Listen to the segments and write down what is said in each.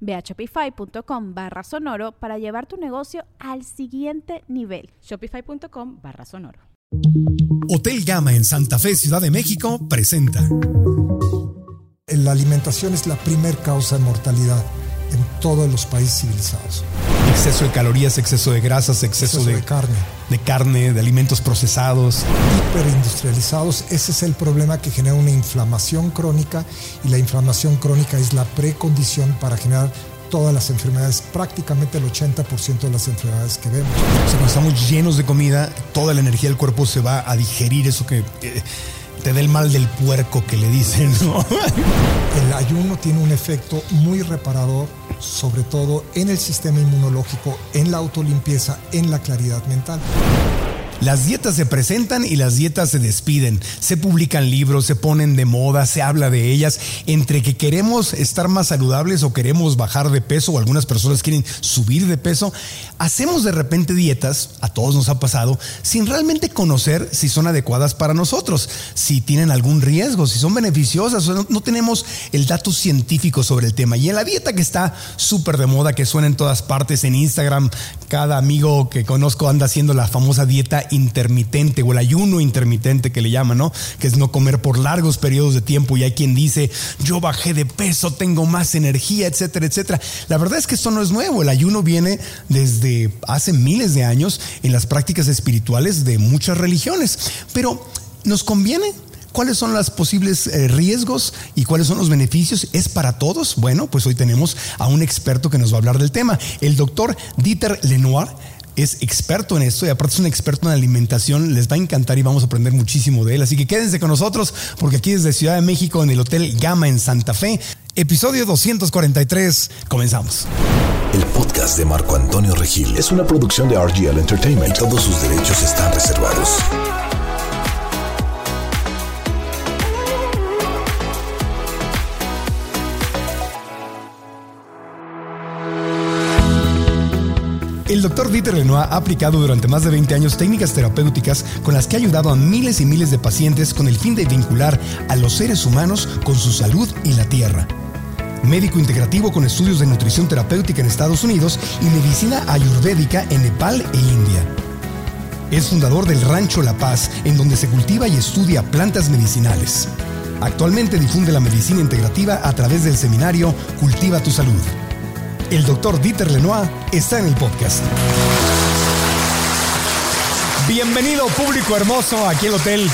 Ve a shopify.com barra sonoro para llevar tu negocio al siguiente nivel. Shopify.com barra sonoro. Hotel Gama en Santa Fe, Ciudad de México, presenta. La alimentación es la primer causa de mortalidad en todos los países civilizados. Exceso de calorías, exceso de grasas, exceso, de, carne. De carne, de alimentos procesados. Hiperindustrializados, ese es el problema que genera una inflamación crónica y la inflamación crónica es la precondición para generar todas las enfermedades, prácticamente el 80% de las enfermedades que vemos. O cuando estamos llenos de comida, toda la energía del cuerpo se va a digerir eso que... Eh, te da el mal del puerco que le dicen, ¿no? El ayuno tiene un efecto muy reparador, sobre todo en el sistema inmunológico, en la autolimpieza, en la claridad mental. Las dietas se presentan y las dietas se despiden. Se publican libros, se ponen de moda, se habla de ellas. Entre que queremos estar más saludables o queremos bajar de peso o algunas personas quieren subir de peso, hacemos de repente dietas, a todos nos ha pasado, sin realmente conocer si son adecuadas para nosotros, si tienen algún riesgo, si son beneficiosas. No, no tenemos el dato científico sobre el tema. Y en la dieta que está súper de moda, que suena en todas partes, en Instagram, cada amigo que conozco anda haciendo la famosa dieta intermitente o el ayuno intermitente que le llaman, ¿no? Que es no comer por largos periodos de tiempo y hay quien dice, yo bajé de peso, tengo más energía, etcétera, etcétera. La verdad es que esto no es nuevo, el ayuno viene desde hace miles de años en las prácticas espirituales de muchas religiones, pero ¿nos conviene? ¿Cuáles son los posibles eh, riesgos y cuáles son los beneficios? ¿Es para todos? Bueno, pues hoy tenemos a un experto que nos va a hablar del tema, el doctor Dieter Lenoir es experto en esto y aparte es un experto en alimentación. Les va a encantar y vamos a aprender muchísimo de él. Así que quédense con nosotros porque aquí desde Ciudad de México en el Hotel Gama en Santa Fe, episodio 243, comenzamos. El podcast de Marco Antonio Regil es una producción de RGL Entertainment todos sus derechos están reservados. El doctor Dieter Lenoir ha aplicado durante más de 20 años técnicas terapéuticas con las que ha ayudado a miles y miles de pacientes con el fin de vincular a los seres humanos con su salud y la tierra. Médico integrativo con estudios de nutrición terapéutica en Estados Unidos y medicina ayurvédica en Nepal e India. Es fundador del Rancho La Paz, en donde se cultiva y estudia plantas medicinales. Actualmente difunde la medicina integrativa a través del seminario Cultiva tu Salud. El doctor Dieter Lenoir está en el podcast. Bienvenido público hermoso aquí al Hotel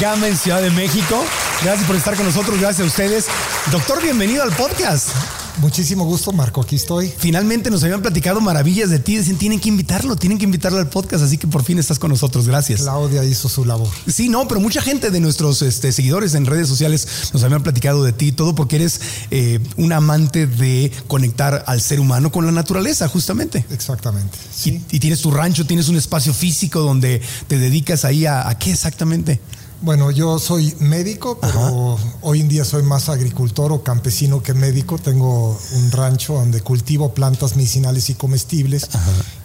Gama en Ciudad de México. Gracias por estar con nosotros, gracias a ustedes. Doctor, bienvenido al podcast. Muchísimo gusto, Marco. Aquí estoy. Finalmente nos habían platicado maravillas de ti. Dicen, tienen que invitarlo, tienen que invitarlo al podcast. Así que por fin estás con nosotros. Gracias. Claudia hizo su labor. Sí, no, pero mucha gente de nuestros este, seguidores en redes sociales nos habían platicado de ti, todo porque eres eh, un amante de conectar al ser humano con la naturaleza, justamente. Exactamente. Y, tienes tu rancho, tienes un espacio físico donde te dedicas ahí a, a qué exactamente. Bueno, yo soy médico, pero hoy en día soy más agricultor o campesino que médico. Tengo un rancho donde cultivo plantas medicinales y comestibles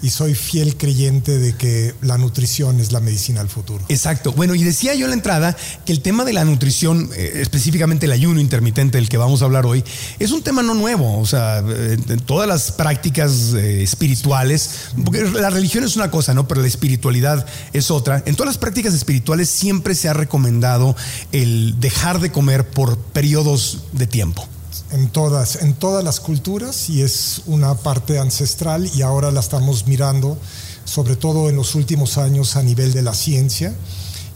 y soy fiel creyente de que la nutrición es la medicina del futuro. Exacto. Bueno, y decía yo en la entrada que el tema de la nutrición, eh, específicamente el ayuno intermitente del que vamos a hablar hoy, es un tema no nuevo. O sea, eh, en todas las prácticas eh, espirituales, porque la religión es una cosa, ¿no? Pero la espiritualidad es otra. En todas las prácticas espirituales siempre se ha recomendado el dejar de comer por periodos de tiempo. En todas, en todas las culturas y es una parte ancestral y ahora la estamos mirando, sobre todo en los últimos años a nivel de la ciencia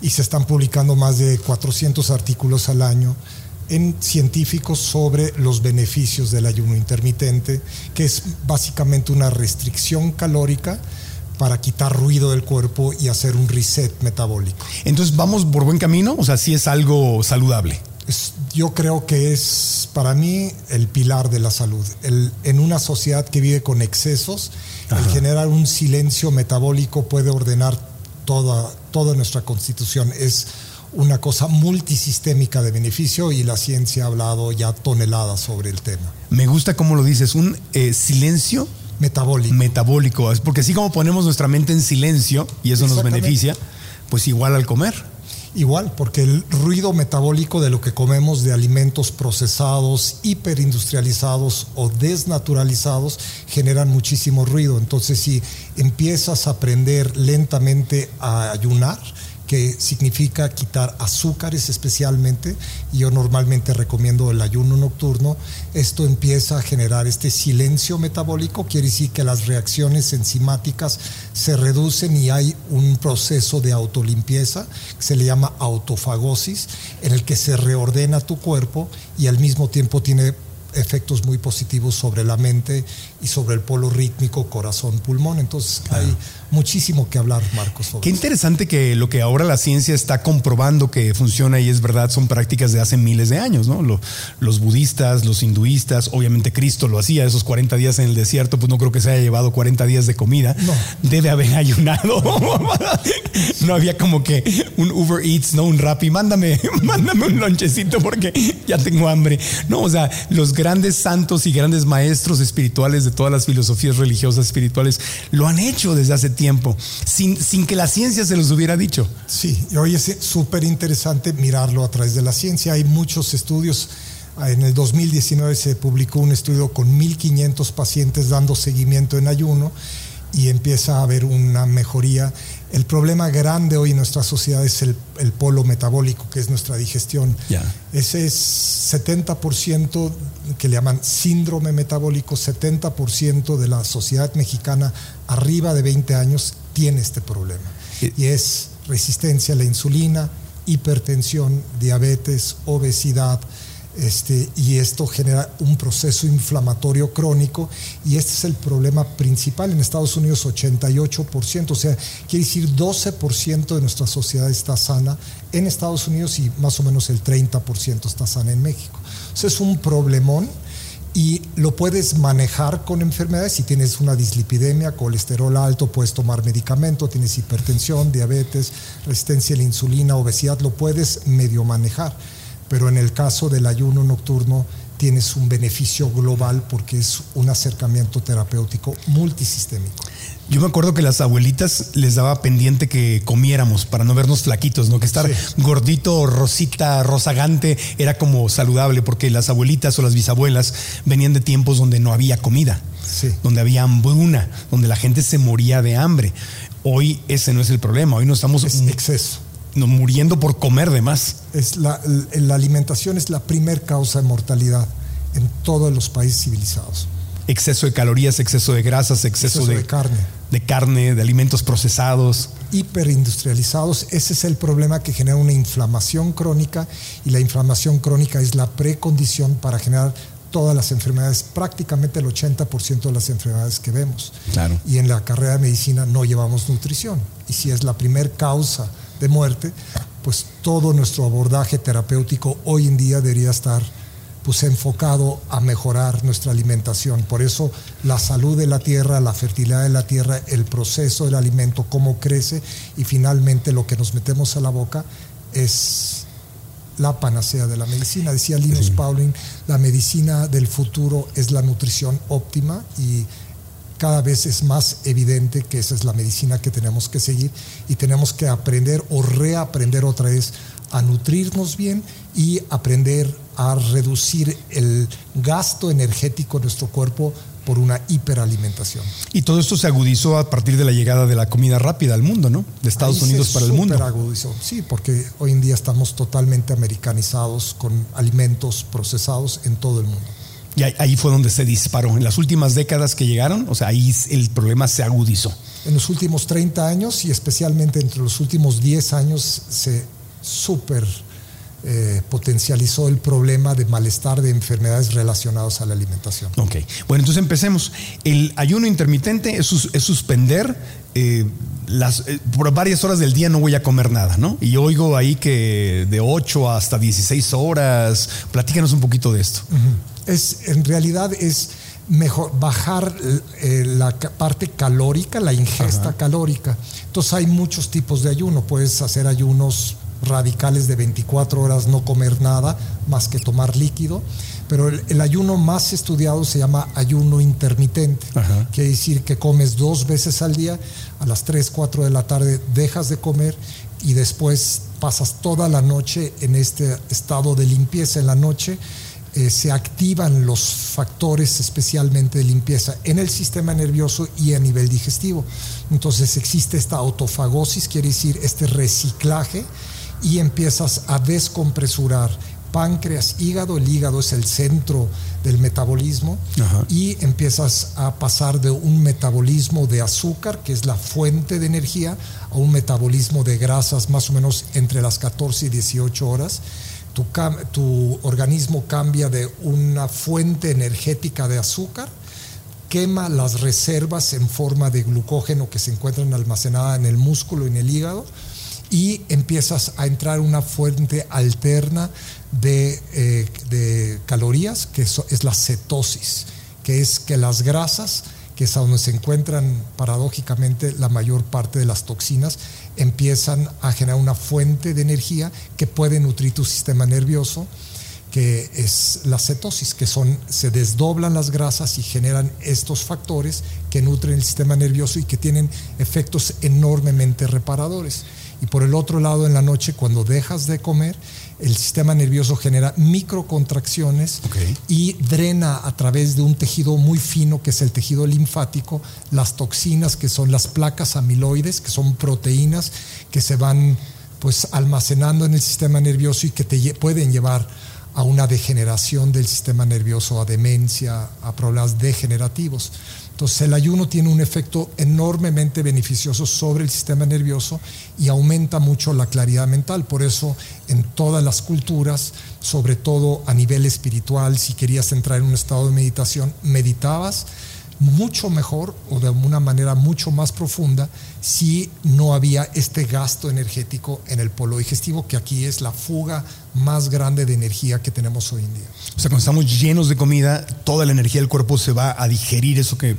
y se están publicando más de 400 artículos al año en científicos sobre los beneficios del ayuno intermitente, que es básicamente una restricción calórica para quitar ruido del cuerpo y hacer un reset metabólico. Entonces vamos por buen camino, o sea, sí es algo saludable. yo creo que es para mí el pilar de la salud. en una sociedad que vive con excesos, el generar un silencio metabólico puede ordenar toda, toda nuestra constitución. Es una cosa multisistémica de beneficio y la ciencia ha hablado ya toneladas sobre el tema. Me gusta cómo lo dices, un eh, silencio metabólico. Metabólico, porque así como ponemos nuestra mente en silencio y eso nos beneficia, pues igual al comer. Igual, porque el ruido metabólico de lo que comemos de alimentos procesados, hiperindustrializados o desnaturalizados generan muchísimo ruido. Entonces, si empiezas a aprender lentamente a ayunar, que significa quitar azúcares especialmente, y yo normalmente recomiendo el ayuno nocturno, esto empieza a generar este silencio metabólico, quiere decir que las reacciones enzimáticas se reducen y hay un proceso de autolimpieza que se le llama autofagosis, en el que se reordena tu cuerpo y al mismo tiempo tiene efectos muy positivos sobre la mente y sobre el polo rítmico corazón-pulmón. Entonces hay muchísimo que hablar, Marcos. Qué interesante que lo que ahora la ciencia está comprobando que funciona y es verdad son prácticas de hace miles de años, ¿no? los budistas, los hinduistas, obviamente Cristo lo hacía esos 40 días en el desierto, pues no creo que se haya llevado 40 días de comida. No. Debe haber ayunado. no había como que un Uber Eats, no un Rappi, mándame, mándame un lonchecito porque ya tengo hambre. No, o sea, los grandes santos y grandes maestros espirituales de todas las filosofías religiosas espirituales lo han hecho desde hace tiempo, sin, sin que la ciencia se los hubiera dicho. Sí, y hoy es súper interesante mirarlo a través de la ciencia. Hay muchos estudios. En el 2019 se publicó un estudio con 1.500 pacientes dando seguimiento en ayuno y empieza a haber una mejoría. El problema grande hoy en nuestra sociedad es el, polo metabólico, que es nuestra digestión. Ese es 70% que le llaman síndrome metabólico, 70% de la sociedad mexicana arriba de 20 años tiene este problema. Y es resistencia a la insulina, hipertensión, diabetes, obesidad, este, y esto genera un proceso inflamatorio crónico y este es el problema principal. En Estados Unidos 88%, o sea, quiere decir 12% de nuestra sociedad está sana en Estados Unidos y más o menos el 30% está sana en México. O es un problemón y lo puedes manejar con enfermedades. Si tienes una dislipidemia, colesterol alto, puedes tomar medicamento, tienes hipertensión, diabetes, resistencia a la insulina, obesidad, lo puedes medio manejar pero en el caso del ayuno nocturno tienes un beneficio global porque es un acercamiento terapéutico multisistémico. Yo me acuerdo que las abuelitas les daba pendiente que comiéramos para no vernos flaquitos, ¿no? Que estar gordito, rosita, rozagante era como saludable porque las abuelitas o las bisabuelas venían de tiempos donde no había comida, donde había hambruna, donde la gente se moría de hambre. Hoy ese no es el problema, hoy no estamos... en exceso muriendo por comer de más. Es la, la alimentación es la primer causa de mortalidad en todos los países civilizados. Exceso de calorías, exceso de grasas, exceso, de, carne. De carne, de alimentos procesados. Hiperindustrializados. Ese es el problema que genera una inflamación crónica y la inflamación crónica es la precondición para generar todas las enfermedades, prácticamente el 80% de las enfermedades que vemos. Claro. Y en la carrera de medicina no llevamos nutrición. Y si es la primer causa de muerte, pues todo nuestro abordaje terapéutico hoy en día debería estar pues enfocado a mejorar nuestra alimentación. Por eso la salud de la tierra, la fertilidad de la tierra, el proceso del alimento, cómo crece y finalmente lo que nos metemos a la boca es la panacea de la medicina. Decía Linus Pauling, la medicina del futuro es la nutrición óptima y cada vez es más evidente que esa es la medicina que tenemos que seguir y tenemos que aprender o reaprender otra vez a nutrirnos bien y aprender a reducir el gasto energético de nuestro cuerpo por una hiperalimentación. Y todo esto se agudizó a partir de la llegada de la comida rápida al mundo, ¿no? De Estados Unidos para el mundo. agudizó, sí, porque hoy en día estamos totalmente americanizados con alimentos procesados en todo el mundo. Y ahí fue donde se disparó. En las últimas décadas que llegaron, o sea, ahí el problema se agudizó. En los últimos 30 años y especialmente entre los últimos 10 años se súper eh, potencializó el problema de malestar de enfermedades relacionadas a la alimentación. Ok, bueno, entonces empecemos. El ayuno intermitente es, suspender eh, las, eh, por varias horas del día no voy a comer nada, ¿no? Y oigo ahí que de 8 hasta 16 horas, platícanos un poquito de esto. Es, en realidad es mejor bajar la parte calórica, la ingesta calórica. Entonces hay muchos tipos de ayuno. Puedes hacer ayunos radicales de 24 horas no comer nada más que tomar líquido, pero el, ayuno más estudiado se llama ayuno intermitente, quiere decir que comes dos veces al día, a las 3, 4 de la tarde dejas de comer y después pasas toda la noche en este estado de limpieza. En la noche eh, se activan los factores especialmente de limpieza en el sistema nervioso y a nivel digestivo. Entonces existe esta autofagosis, quiere decir este reciclaje y empiezas a descompresurar páncreas, hígado, el hígado es el centro del metabolismo y empiezas a pasar de un metabolismo de azúcar, que es la fuente de energía, a un metabolismo de grasas más o menos entre las 14 y 18 horas. Tu, organismo cambia de una fuente energética de azúcar, quema las reservas en forma de glucógeno que se encuentran almacenadas en el músculo y en el hígado, y empiezas a entrar una fuente alterna de, eh, calorías, que es la cetosis, que es que las grasas, que es donde se encuentran paradójicamente la mayor parte de las toxinas, empiezan a generar una fuente de energía que puede nutrir tu sistema nervioso, que es la cetosis, que son, se desdoblan las grasas y generan estos factores que nutren el sistema nervioso y que tienen efectos enormemente reparadores. Y por el otro lado, en la noche, cuando dejas de comer, el sistema nervioso genera microcontracciones y drena a través de un tejido muy fino que es el tejido linfático las toxinas que son las placas amiloides, que son proteínas que se van pues almacenando en el sistema nervioso y que te pueden llevar a una degeneración del sistema nervioso, a demencia, a problemas degenerativos. Entonces el ayuno tiene un efecto enormemente beneficioso sobre el sistema nervioso y aumenta mucho la claridad mental. Por eso en todas las culturas, sobre todo a nivel espiritual, si querías entrar en un estado de meditación, meditabas mucho mejor o de una manera mucho más profunda si no había este gasto energético en el polo digestivo, que aquí es la fuga más grande de energía que tenemos hoy en día. O sea, cuando estamos llenos de comida, toda la energía del cuerpo se va a digerir eso que...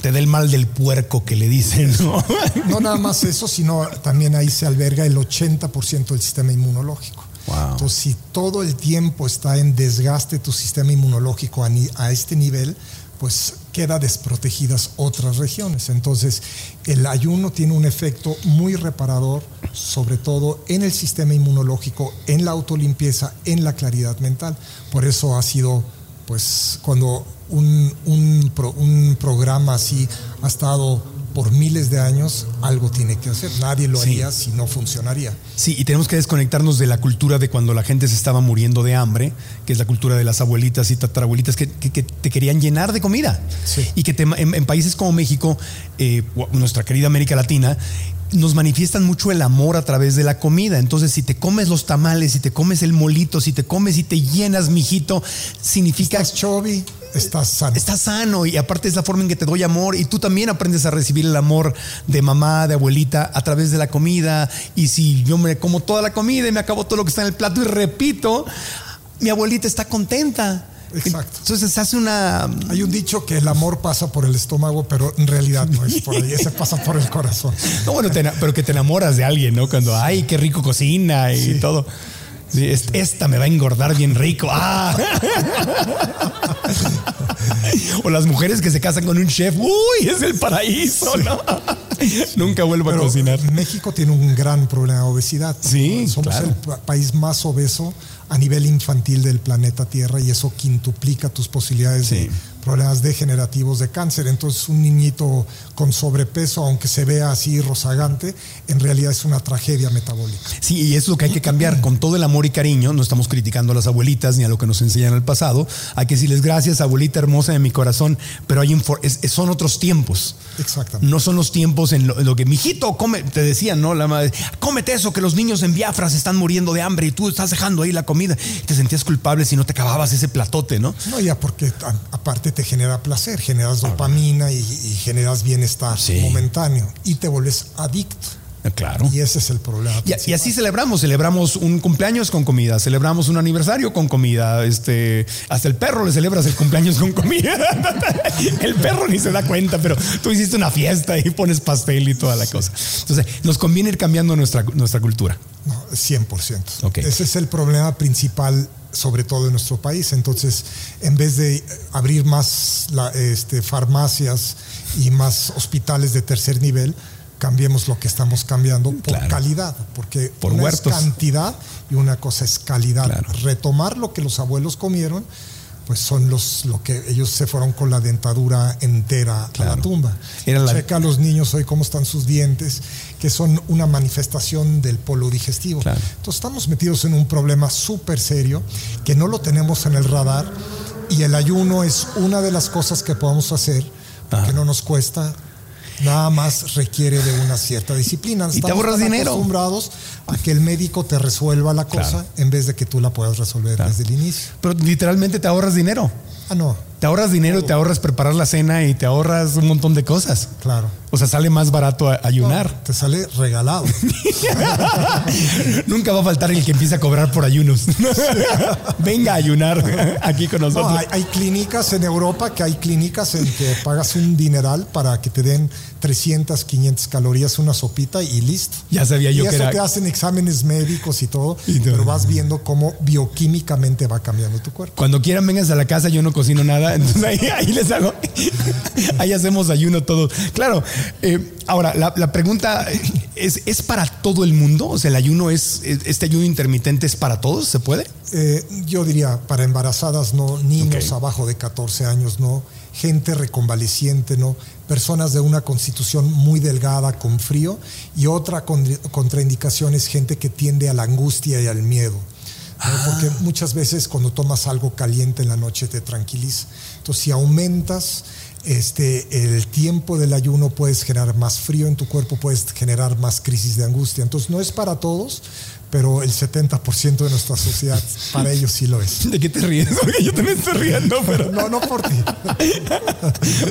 te da el mal del puerco que le dicen, ¿no? No nada más eso, sino también ahí se alberga el 80% del sistema inmunológico. Entonces, si todo el tiempo está en desgaste tu sistema inmunológico a este nivel, pues queda desprotegidas otras regiones. Entonces, el ayuno tiene un efecto muy reparador, sobre todo en el sistema inmunológico, en la autolimpieza, en la claridad mental. Por eso ha sido, pues, cuando un, un programa así ha estado por miles de años, algo tiene que hacer. Nadie lo haría si no funcionaría. Sí, y tenemos que desconectarnos de la cultura de cuando la gente se estaba muriendo de hambre, que es la cultura de las abuelitas y tatarabuelitas que, te querían llenar de comida. Y que en, países como México, eh, nuestra querida América Latina, nos manifiestan mucho el amor a través de la comida. Entonces, si te comes los tamales, si te comes el molito, si te comes y te llenas, mijito, significa. Estás estás sano. Estás sano y aparte es la forma en que te doy amor y tú también aprendes a recibir el amor de mamá, de abuelita a través de la comida. Y si yo me como toda la comida y me acabo todo lo que está en el plato y repito, mi abuelita está contenta. Exacto. Entonces se hace una. Hay un dicho que el amor pasa por el estómago, pero en realidad no es por ahí, se pasa por el corazón. No, bueno, pero que te enamoras de alguien, ¿no? Cuando, ay, qué rico cocina y todo. esta me va a engordar bien rico. Ah. o las mujeres que se casan con un chef. Uy, es el paraíso, ¿no? Nunca vuelvo a cocinar. México tiene un gran problema de obesidad. Sí, somos el país más obeso a nivel infantil del planeta Tierra y eso quintuplica tus posibilidades de problemas degenerativos de cáncer. Entonces un niñito con sobrepeso, aunque se vea así rozagante, en realidad es una tragedia metabólica. Sí, y es lo que hay que cambiar. Con todo el amor y cariño, no estamos criticando a las abuelitas ni a lo que nos enseñan en el pasado. Hay que decirles gracias, abuelita hermosa de mi corazón, pero hay son otros tiempos. Exactamente. No son los tiempos en lo, que, mijito, come, te decían, ¿no? La madre, cómete eso, que los niños en Biafra se están muriendo de hambre y tú estás dejando ahí la comida. Te sentías culpable si no te acababas ese platote, ¿no? No, ya porque aparte te genera placer, generas dopamina y, generas bienestar momentáneo y te vuelves adicto. Ah, claro. Y ese es el problema. Y, así celebramos, celebramos un cumpleaños con comida, celebramos un aniversario con comida, este, hasta el perro le celebras el cumpleaños con comida. el perro ni se da cuenta, pero tú hiciste una fiesta y pones pastel y toda la cosa. Entonces, nos conviene ir cambiando nuestra, nuestra cultura. No, 100%. Ese es el problema principal sobre todo en nuestro país. Entonces, en vez de abrir más este, farmacias y más hospitales de tercer nivel, cambiemos lo que estamos cambiando por calidad, porque por una es cantidad y una cosa es calidad. Retomar lo que los abuelos comieron, pues son los lo que ellos se fueron con la dentadura entera a la tumba. Checa a los niños hoy cómo están sus dientes, que son una manifestación del polo digestivo. Entonces estamos metidos en un problema súper serio que no lo tenemos en el radar y el ayuno es una de las cosas que podemos hacer que no nos cuesta Nada más requiere de una cierta disciplina. y te ahorras dinero. acostumbrados a que el médico te resuelva la cosa en vez de que tú la puedas resolver desde el inicio. Pero literalmente te ahorras dinero. Ah, no. Te ahorras dinero, te ahorras preparar la cena y te ahorras un montón de cosas. Claro. O sea, sale más barato ayunar. te sale regalado. Nunca va a faltar el que empiece a cobrar por ayunos. Venga a ayunar aquí con nosotros. hay, hay, clínicas en Europa que hay clínicas en que pagas un dineral para que te den 300, 500 calorías, una sopita y listo. Ya sabía yo y que eso te hacen exámenes médicos y todo, pero vas viendo cómo bioquímicamente va cambiando tu cuerpo. Cuando quieran vengas a la casa, yo no cocino nada, entonces ahí, les hago, ahí hacemos ayuno todo. Claro, eh, ahora la, pregunta es, ¿es para todo el mundo? O sea, el ayuno es, este ayuno intermitente es para todos, ¿se puede? Eh, yo diría, para embarazadas no, niños abajo de 14 años no, gente reconvaleciente no, personas de una constitución muy delgada con frío y otra contraindicación es gente que tiende a la angustia y al miedo. Porque ah. muchas veces cuando tomas algo caliente en la noche te tranquiliza. Entonces, si aumentas este, el tiempo del ayuno, puedes generar más frío en tu cuerpo, puedes generar más crisis de angustia. Entonces, no es para todos, pero el 70% de nuestra sociedad para ellos sí lo es. ¿De qué te ríes? Porque yo también estoy riendo, pero... No, no por ti.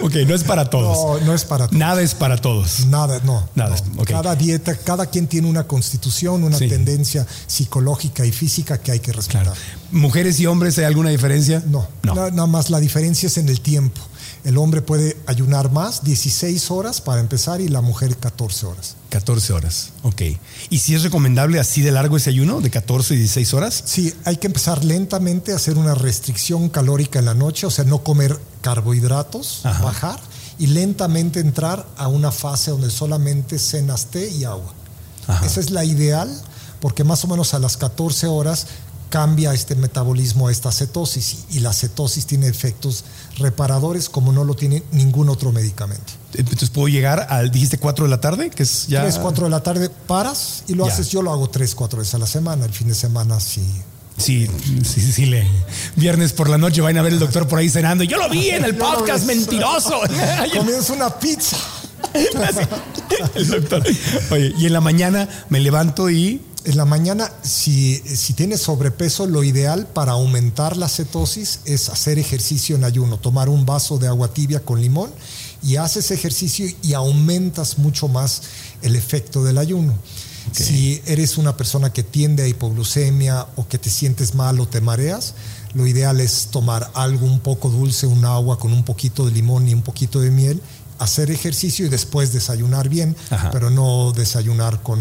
ok, no es para todos. No, no es para todos. Nada es para todos. Nada, no. Nada. Cada dieta, cada quien tiene una constitución, una tendencia psicológica y física que hay que respetar. ¿Mujeres y hombres hay alguna diferencia? No, no. Nada más la diferencia es en el tiempo. El hombre puede ayunar más, 16 horas para empezar, y la mujer 14 horas. 14 horas, ok. ¿Y si es recomendable así de largo ese ayuno, de 14 y 16 horas? Sí, hay que empezar lentamente a hacer una restricción calórica en la noche, o sea, no comer carbohidratos, bajar, y lentamente entrar a una fase donde solamente cenas té y agua. Esa es la ideal, porque más o menos a las 14 horas cambia este metabolismo a esta cetosis y la cetosis tiene efectos reparadores como no lo tiene ningún otro medicamento. Entonces puedo llegar al, dijiste 4 de la tarde, que es ya... 3, 4 de la tarde paras y lo haces, yo lo hago 3, 4 veces a la semana, el fin de semana sí. Sí, sí, sí, le. Viernes por la noche van a ver el doctor por ahí cenando. Yo lo vi en el podcast, mentiroso. Comienza una pizza. el doctor. Oye, y en la mañana me levanto y en la mañana, si, si, tienes sobrepeso, lo ideal para aumentar la cetosis es hacer ejercicio en ayuno, tomar un vaso de agua tibia con limón y haces ejercicio y aumentas mucho más el efecto del ayuno. Si eres una persona que tiende a hipoglucemia o que te sientes mal o te mareas, lo ideal es tomar algo un poco dulce, un agua con un poquito de limón y un poquito de miel, hacer ejercicio y después desayunar bien, pero no desayunar con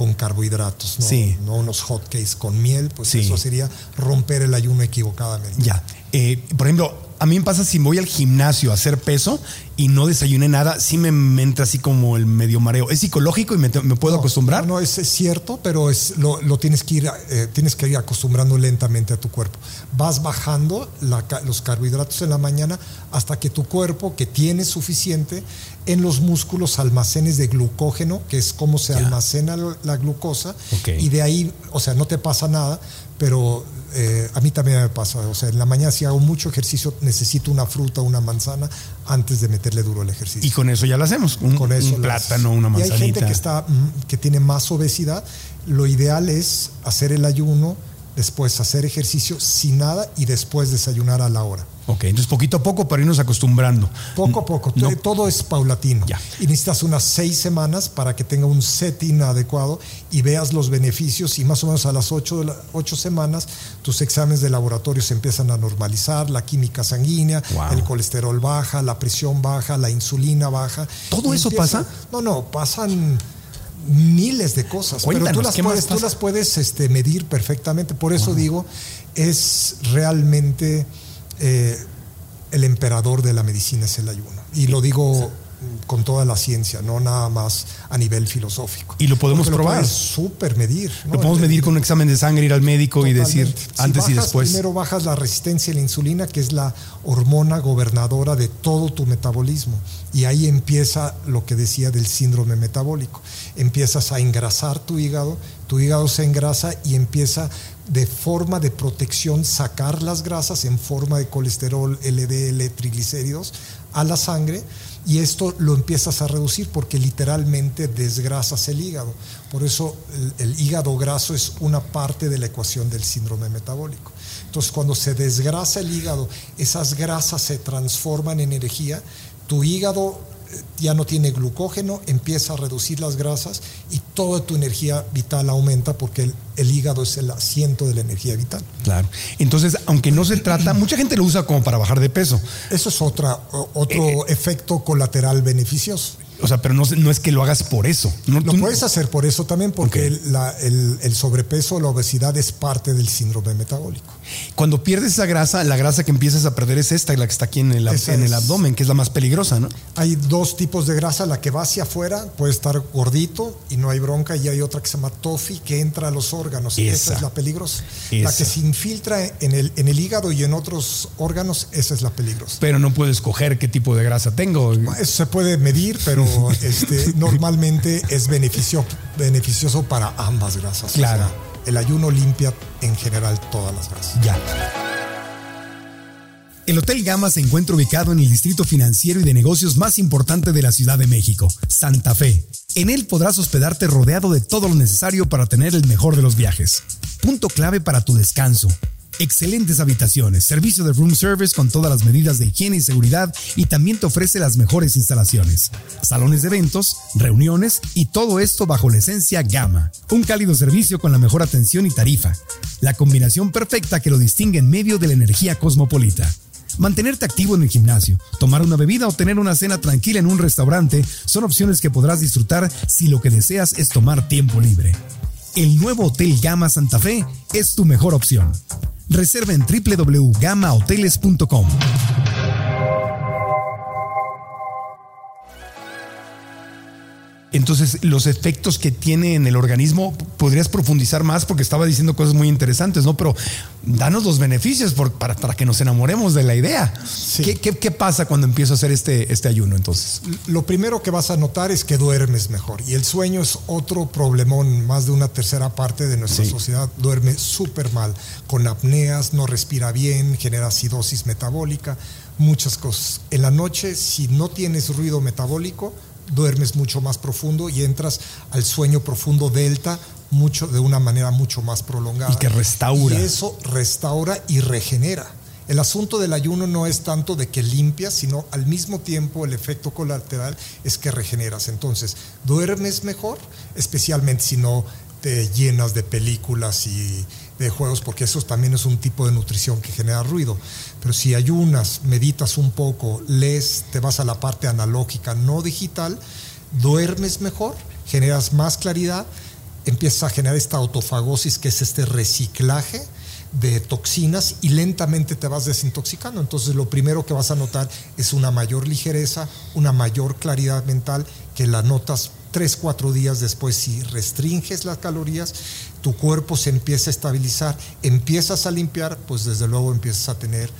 con carbohidratos, no, no unos hotcakes con miel, pues eso sería romper el ayuno equivocadamente. Ya. Eh, por ejemplo, a mí me pasa si voy al gimnasio a hacer peso y no desayuné nada, sí me, me entra así como el medio mareo. ¿Es psicológico y me, me puedo No, acostumbrar? No, es, es cierto, pero es, lo, lo tienes, que ir, eh, tienes que ir acostumbrando lentamente a tu cuerpo. Vas bajando la los carbohidratos en la mañana hasta que tu cuerpo, que tiene suficiente en los músculos almacenes de glucógeno, que es cómo se Ya. almacena la glucosa, y de ahí, o sea, no te pasa nada, pero eh, a mí también me pasa. O sea, en la mañana si hago mucho ejercicio, necesito una fruta, una manzana, antes de meterle duro el ejercicio Y con eso ya lo hacemos. Un, con eso un plátano, una Y manzanita. hay gente que está mm, que tiene más obesidad. Lo ideal es hacer el ayuno, después hacer ejercicio sin nada y después desayunar a la hora. Ok, entonces poquito a poco para irnos acostumbrando. Poco a poco, No. todo es paulatino. Ya. Y necesitas unas seis semanas para que tenga un setting adecuado y veas los beneficios y más o menos a las ocho, ocho semanas tus exámenes de laboratorio se empiezan a normalizar, la química sanguínea, Wow. el colesterol baja, la presión baja, la insulina baja. ¿Todo eso empieza- pasa? No, no, pasan miles de cosas. pero tú las ¿qué más puedes, tú las puedes este, medir perfectamente. Por eso digo, es realmente eh, el emperador de la medicina es el ayuno. Y lo digo con toda la ciencia, no nada más a nivel filosófico. Y lo podemos Porque probar. Lo puedes medir. ¿no? Lo podemos El- medir con un examen de sangre, ir al médico y decir Totalmente. Si antes y después. Primero bajas la resistencia a la insulina, que es la hormona gobernadora de todo tu metabolismo. Y ahí empieza lo que decía del síndrome metabólico. Empiezas a engrasar tu hígado, tu hígado se engrasa y empieza de forma de protección sacar las grasas en forma de colesterol, LDL, triglicéridos a la sangre y esto lo empiezas a reducir porque literalmente desgrasas el hígado. Por eso el, el hígado graso es una parte de la ecuación del síndrome metabólico. Entonces cuando se desgrasa el hígado, esas grasas se transforman en energía, tu hígado ya no tiene glucógeno, empieza a reducir las grasas y toda tu energía vital aumenta porque el, el hígado es el asiento de la energía vital. Claro. Entonces, aunque no se trata, mucha gente lo usa como para bajar de peso. Eso es otra, otro Eh, efecto colateral beneficioso. O sea, pero no, no es que lo hagas por eso. No, Lo puedes hacer por eso también, porque el, la- el- el sobrepeso o la obesidad es parte del síndrome metabólico. Cuando pierdes esa grasa, la grasa que empiezas a perder es esta, la que está aquí en el, ab- Esa en el es. abdomen, que es la más peligrosa, ¿no? Hay dos tipos de grasa, la que va hacia afuera puede estar gordito y no hay bronca, y hay otra que se llama tofi que entra a los órganos. Esa, Esa. es la peligrosa. La que se infiltra en el, en el hígado y en otros órganos, esa es la peligrosa. Pero no puedo escoger qué tipo de grasa tengo. Eso se puede medir, pero este, normalmente es beneficio, beneficioso para ambas grasas. O Claro. sea, el ayuno limpia en general todas las grasas. Ya. El Hotel Gama se encuentra ubicado en el distrito financiero y de negocios más importante de la Ciudad de México, Santa Fe. En él podrás hospedarte rodeado de todo lo necesario para tener el mejor de los viajes. Punto clave para tu descanso. Excelentes habitaciones, servicio de room service con todas las medidas de higiene y seguridad y también te ofrece las mejores instalaciones. Salones de eventos, reuniones y todo esto bajo la esencia Gama. Un cálido servicio con la mejor atención y tarifa. La combinación perfecta que lo distingue en medio de la energía cosmopolita. Mantenerte activo en el gimnasio, tomar una bebida o tener una cena tranquila en un restaurante son opciones que podrás disfrutar si lo que deseas es tomar tiempo libre. El nuevo Hotel Gama Santa Fe es tu mejor opción. Reserva en www.gamahoteles.com. Entonces, los efectos que tiene en el organismo, podrías profundizar más porque estaba diciendo cosas muy interesantes, ¿no? Pero danos los beneficios por- para, para que nos enamoremos de la idea. Sí. ¿Qué, qué, qué pasa cuando empiezo a hacer este, este ayuno entonces? Lo primero que vas a notar es que duermes mejor. Y el sueño es otro problemón. Más de una tercera parte de nuestra Sí. sociedad duerme súper mal, con apneas, no respira bien, genera acidosis metabólica, muchas cosas. En la noche, si no tienes ruido metabólico, duermes mucho más profundo y entras al sueño profundo delta mucho, de una manera mucho más prolongada. Y que restaura. Y eso restaura y regenera. El asunto del ayuno no es tanto de que limpias, sino al mismo tiempo el efecto colateral es que regeneras. Entonces, duermes mejor, especialmente si no te llenas de películas y de juegos, porque eso también es un tipo de nutrición que genera ruido. Pero si ayunas, meditas un poco, lees, te vas a la parte analógica, no digital, duermes mejor, generas más claridad, empiezas a generar esta autofagosis, que es este reciclaje de toxinas y lentamente te vas desintoxicando. Entonces lo primero que vas a notar es una mayor ligereza, una mayor claridad mental que la notas tres, cuatro días después. Si restringes las calorías, tu cuerpo se empieza a estabilizar, empiezas a limpiar, pues desde luego empiezas a tener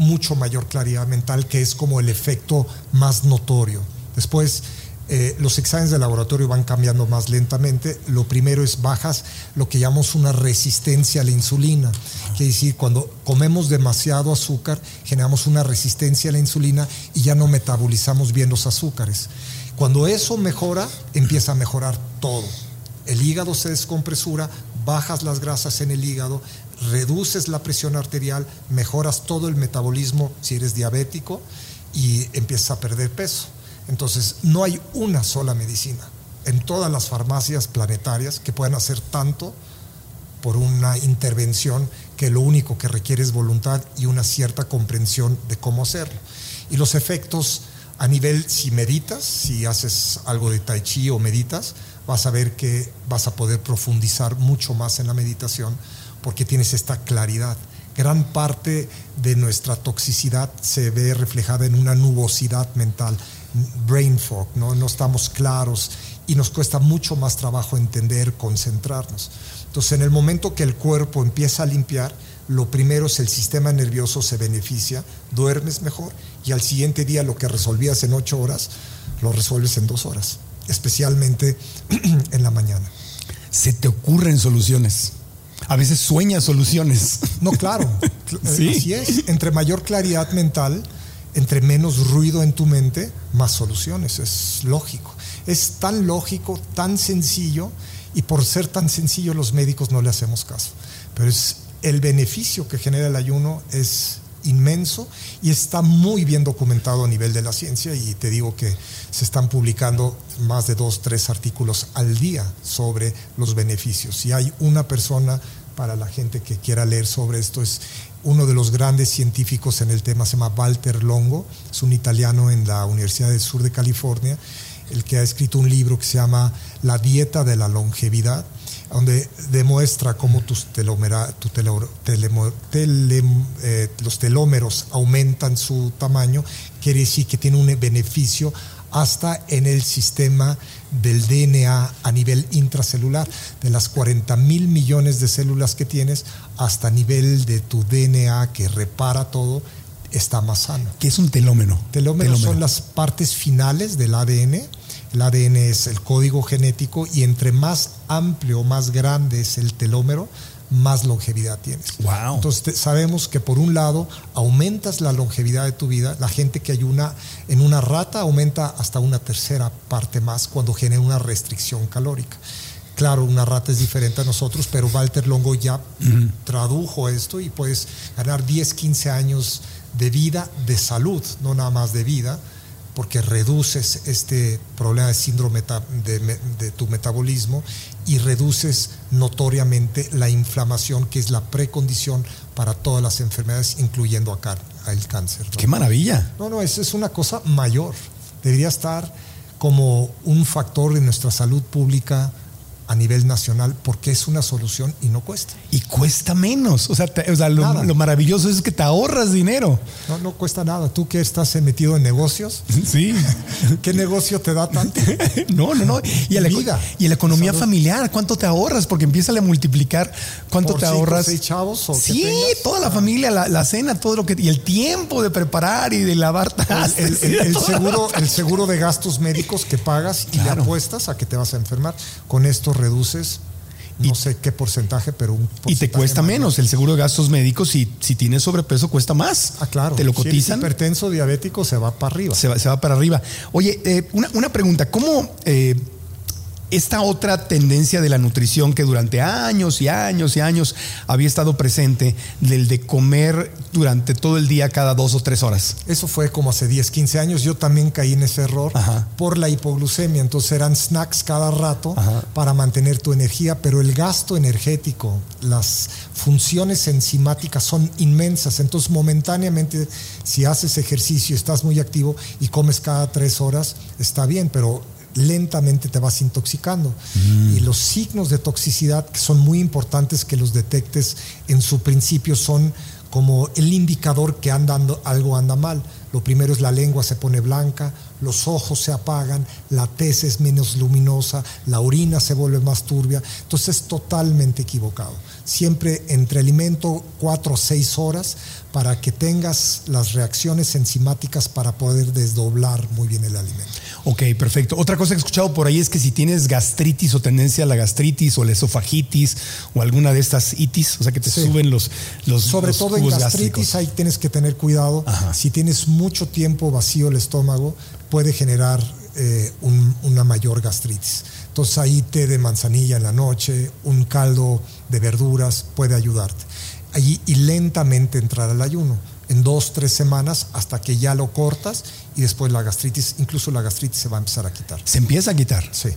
mucho mayor claridad mental, que es como el efecto más notorio. Después, eh, los exámenes de laboratorio van cambiando más lentamente. Lo primero es bajas lo que llamamos una resistencia a la insulina. Quiere decir, cuando comemos demasiado azúcar, generamos una resistencia a la insulina y ya no metabolizamos bien los azúcares. Cuando eso mejora, empieza a mejorar todo. El hígado se descompresura, bajas las grasas en el hígado, reduces la presión arterial, mejoras todo el metabolismo si eres diabético y empiezas a perder peso. Entonces, no hay una sola medicina en todas las farmacias planetarias que puedan hacer tanto por una intervención que lo único que requiere es voluntad y una cierta comprensión de cómo hacerlo. Y los efectos a nivel, si meditas, si haces algo de tai chi o meditas, vas a ver que vas a poder profundizar mucho más en la meditación porque tienes esta claridad. Gran parte de nuestra toxicidad se ve reflejada en una nubosidad mental, brain fog, ¿no? no estamos claros y nos cuesta mucho más trabajo entender, concentrarnos. Entonces, en el momento que el cuerpo empieza a limpiar, lo primero es el sistema nervioso se beneficia, duermes mejor y al siguiente día lo que resolvías en ocho horas, lo resuelves en dos horas, especialmente en la mañana. Se te ocurren soluciones a veces sueña soluciones. No, claro. ¿Sí? Así es. Entre mayor claridad mental, entre menos ruido en tu mente, más soluciones. Es lógico. Es tan lógico, tan sencillo, y por ser tan sencillo los médicos no le hacemos caso. Pero es el beneficio que genera el ayuno es inmenso y está muy bien documentado a nivel de la ciencia y te digo que se están publicando más de dos, tres artículos al día sobre los beneficios. Si hay una persona para la gente que quiera leer sobre esto, es uno de los grandes científicos en el tema, se llama Walter Longo, es un italiano en la Universidad del Sur de California, el que ha escrito un libro que se llama La dieta de la longevidad donde demuestra cómo tus eh, los telómeros aumentan su tamaño, quiere decir que tiene un beneficio hasta en el sistema del DNA a nivel intracelular, de las 40 mil millones de células que tienes hasta nivel de tu DNA que repara todo, está más sano. ¿Qué es un telómero? Telómeros son las partes finales del ADN el ADN es el código genético y entre más amplio, más grande es el telómero, más longevidad tienes. Wow. Entonces sabemos que por un lado aumentas la longevidad de tu vida, la gente que ayuna en una rata aumenta hasta una tercera parte más cuando genera una restricción calórica. Claro, una rata es diferente a nosotros, pero Walter Longo ya tradujo esto y puedes ganar 10, 15 años de vida, de salud, no nada más de vida, porque reduces este problema de síndrome de, tu metabolismo y reduces notoriamente la inflamación, que es la precondición para todas las enfermedades, incluyendo acá el cáncer. ¡Qué maravilla! No, no, eso es una cosa mayor. Debería estar como un factor de nuestra salud pública a nivel nacional porque es una solución y no cuesta. Y cuesta menos. O sea, lo, maravilloso es que te ahorras dinero. No, no cuesta nada. Tú que estás metido en negocios. Sí. ¿Qué negocio te da tanto? no, no, no. Y, a la, y la economía familiar, ¿cuánto te ahorras? Porque empieza a multiplicar cuánto te ahorras. Seis chavos o Sí, toda la familia, la, cena, todo lo que. Y el tiempo de preparar y de lavar el, seguro, el seguro de gastos médicos que pagas y le apuestas a que te vas a enfermar. Con esto reduces no sé qué porcentaje, pero un Y te cuesta menos. El seguro de gastos médicos, si, si tienes sobrepeso, cuesta más. Ah, claro. Te lo cotizan. Si hipertenso diabético se va para arriba. Se va, se va para arriba. Oye, eh, una, una, pregunta. ¿Cómo eh, esta otra tendencia de la nutrición que durante años y años y años había estado presente, del de comer durante todo el día cada dos o tres horas. Eso fue como hace 10, 15 años. Yo también caí en ese error por la hipoglucemia. Entonces eran snacks cada rato para mantener tu energía, pero el gasto energético, las funciones enzimáticas son inmensas. Entonces momentáneamente, si haces ejercicio, estás muy activo y comes cada tres horas, está bien, pero lentamente te vas intoxicando. Mm. Y los signos de toxicidad, que son muy importantes que los detectes en su principio, son como el indicador que andando, algo anda mal. Lo primero es la lengua se pone blanca, los ojos se apagan, la tez es menos luminosa, la orina se vuelve más turbia. Entonces es totalmente equivocado. Siempre entre alimento cuatro o seis horas para que tengas las reacciones enzimáticas para poder desdoblar muy bien el alimento. Ok, perfecto. Otra cosa que he escuchado por ahí es que si tienes gastritis o tendencia a la gastritis o la esofagitis o alguna de estas itis, o sea que te Sí. suben los, los Sobre los todo en gastritis gástricos. ahí tienes que tener cuidado. Ajá. Si tienes mucho tiempo vacío el estómago, puede generar eh, un- una mayor gastritis. Entonces ahí té de manzanilla en la noche, un caldo de verduras puede ayudarte. Allí y lentamente entrar al ayuno. En dos, tres semanas hasta que ya lo cortas y después la gastritis, incluso la gastritis se va a empezar a quitar. Se empieza a quitar. Sí.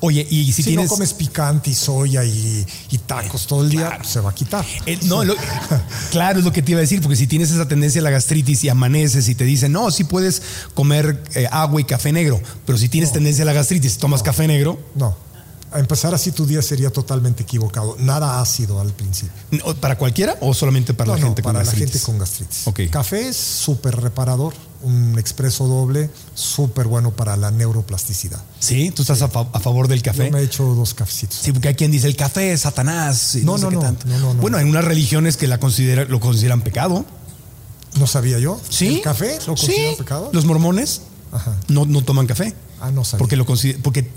Oye, y si, Si, tienes. no comes picante y soya y, y tacos todo el día, se va a quitar. Eh, no, lo- claro, es lo que te iba a decir, porque si tienes esa tendencia a la gastritis y amaneces y te dicen, no, sí puedes comer eh, agua y café negro, pero si tienes tendencia a la gastritis tomas café negro, No. A empezar así tu día sería totalmente equivocado. Nada ácido al principio. ¿para cualquiera o solamente para no, la gente con para la gastritis? gente con gastritis. Ok. Café es súper reparador, un expreso doble, súper bueno para la neuroplasticidad. Sí, tú estás a, fa- a favor del café. Yo me he hecho dos cafecitos. Sí, porque hay quien dice el café es Satanás. y No, sé no, qué no, tanto. no, no, no. Bueno, hay unas religiones que la considera, lo consideran pecado. No sabía yo. Sí. ¿El café lo sí. consideran pecado? Los mormones Ajá. no, no toman café. Ah, no sabía. Porque lo porque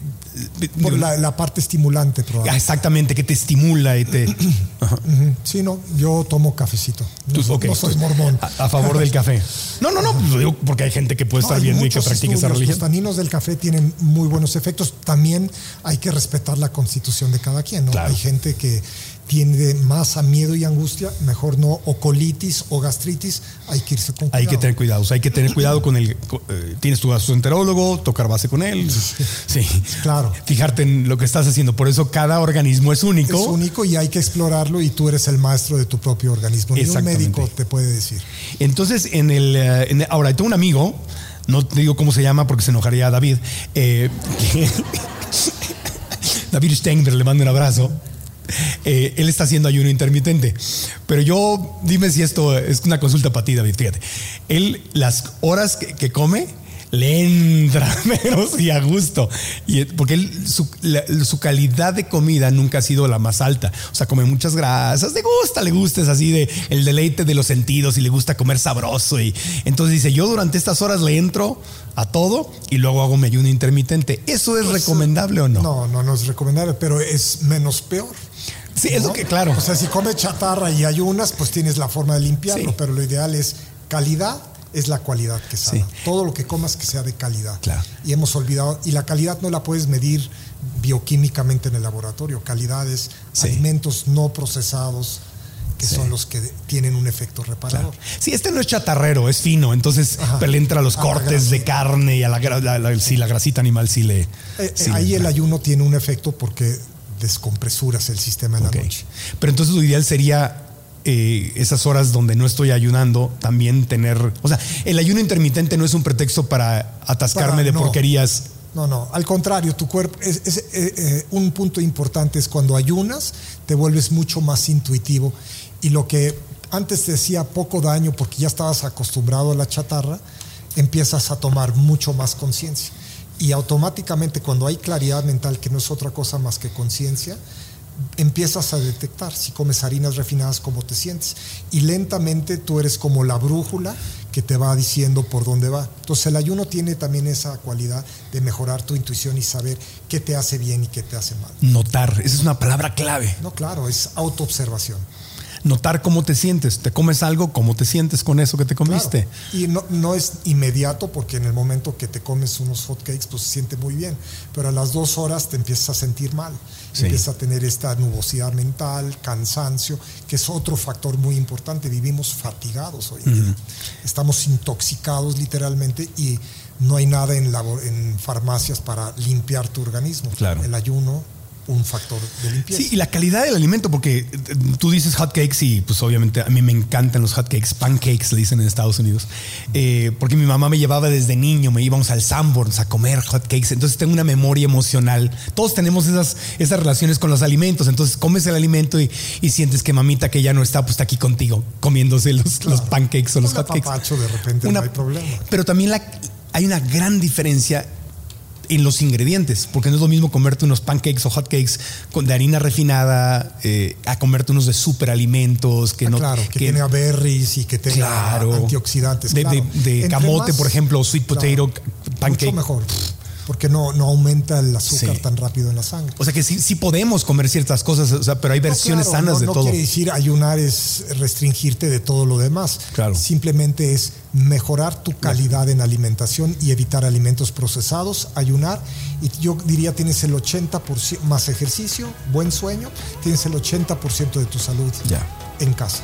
Por la, la parte estimulante, probablemente. exactamente que te estimula y te Ajá. Sí, no, yo tomo cafecito. No, Tú- soy- ok, no soy mormón. A, a favor del café. No, no, no, pues digo porque hay gente que puede No, estar viendo y que practica esa religión. Los taninos del café tienen muy buenos efectos. También hay que respetar la constitución de cada quien. ¿no? Claro. Hay gente que tiene más a miedo y angustia, mejor no, o colitis o gastritis, hay que irse con Hay cuidado. que tener cuidado, o sea, hay que tener cuidado con el. con- eh, tienes tu gastroenterólogo, tocar base con él. Sí. Claro. Fijarte en lo que estás haciendo. Por eso cada organismo es único. Es único y hay que explorarlo y tú eres el maestro de tu propio organismo. Ni un médico te puede decir. Entonces, en el, eh, en el- ahora, tengo un amigo, no te digo cómo se llama porque se enojaría David, eh, que- David Stengler, le mando un abrazo. Eh, él está haciendo ayuno intermitente, pero yo, dime si esto es una consulta para ti, David, fíjate. Él, las horas que, que come, le entra menos y a gusto. Y, eh, porque él, su, la- su calidad de comida nunca ha sido la más alta. O sea, come muchas grasas, le gusta, le gusta, es así de el deleite de los sentidos y le gusta comer sabroso. Y entonces dice, yo durante estas horas le entro a todo y luego hago mi ayuno intermitente. ¿Eso es recomendable o no? Pues, No, no, no es recomendable, pero es menos peor. Sí, es lo que, claro. O sea, si comes chatarra y ayunas, pues tienes la forma de limpiarlo, Sí. pero lo ideal es calidad, es la cualidad que sana. Sí. Todo lo que comas que sea de calidad. Claro. Y hemos olvidado, y la calidad no la puedes medir bioquímicamente en el laboratorio. Calidad es Sí. alimentos no procesados, que Sí. son los que tienen un efecto reparador. Claro. Sí, este no es chatarrero, es fino, entonces le entra a los A la cortes de carne y a la, gra- la, la- sí, la grasita animal sí le... Eh, sí eh, ahí el ayuno tiene un efecto porque descompresuras el sistema en la noche. Pero entonces lo ideal sería eh, esas horas donde no estoy ayunando, también tener... O sea, el ayuno intermitente no es un pretexto para atascarme Para- de no. porquerías. No, no, al contrario, tu cuerpo, es, es, eh, eh, un punto importante es cuando ayunas, te vuelves mucho más intuitivo y lo que antes te hacía poco daño porque ya estabas acostumbrado a la chatarra, empiezas a tomar mucho más conciencia. Y automáticamente cuando hay claridad mental, que no es otra cosa más que conciencia, empiezas a detectar si comes harinas refinadas cómo te sientes y lentamente tú eres como la brújula que te va diciendo por dónde va. Entonces el ayuno tiene también esa cualidad de mejorar tu intuición y saber qué te hace bien y qué te hace mal. Notar, esa es una palabra clave. No, claro, es autoobservación. Notar cómo te sientes. Te comes algo, cómo te sientes con eso que te comiste. Claro. Y no, no es inmediato porque en el momento que te comes unos hotcakes pues se siente muy bien, pero a las dos horas te empiezas a sentir mal, Sí. empiezas a tener esta nubosidad mental, cansancio, que es otro factor muy importante. Vivimos fatigados hoy en día. Estamos intoxicados literalmente y no hay nada en, en farmacias para limpiar tu organismo. Claro. El ayuno un factor de limpieza. Sí, y la calidad del alimento, porque eh, tú dices hot cakes y pues obviamente a mí me encantan los hot cakes, pancakes le dicen en Estados Unidos, eh, porque mi mamá me llevaba desde niño, me íbamos al Sanborns a comer hot cakes, entonces tengo una memoria emocional. Todos tenemos esas, esas relaciones con los alimentos, entonces comes el alimento y, y sientes que mamita que ya no está, pues está aquí contigo comiéndose los, los pancakes o los hot cakes. de repente no hay problema. Pero también la, hay una gran diferencia en los ingredientes, porque no es lo mismo comerte unos pancakes o hotcakes con de harina refinada eh, a comerte unos de superalimentos que Ah, no claro, que, tenga berries y que tenga Claro. antioxidantes. de, claro. de- de Entre camote, más- por ejemplo, sweet claro, potato pancake. Mucho mejor, porque no, no aumenta el azúcar Sí. tan rápido en la sangre. O sea que sí, sí podemos comer ciertas cosas, o sea, pero hay No, versiones claro, sanas no- de no todo. quiere decir ayunar es restringirte de todo lo demás. Claro. Simplemente es mejorar tu calidad en alimentación y evitar alimentos procesados, ayunar. Y yo diría tienes el 80% más ejercicio, buen sueño, tienes el 80% de tu salud Ya. en casa.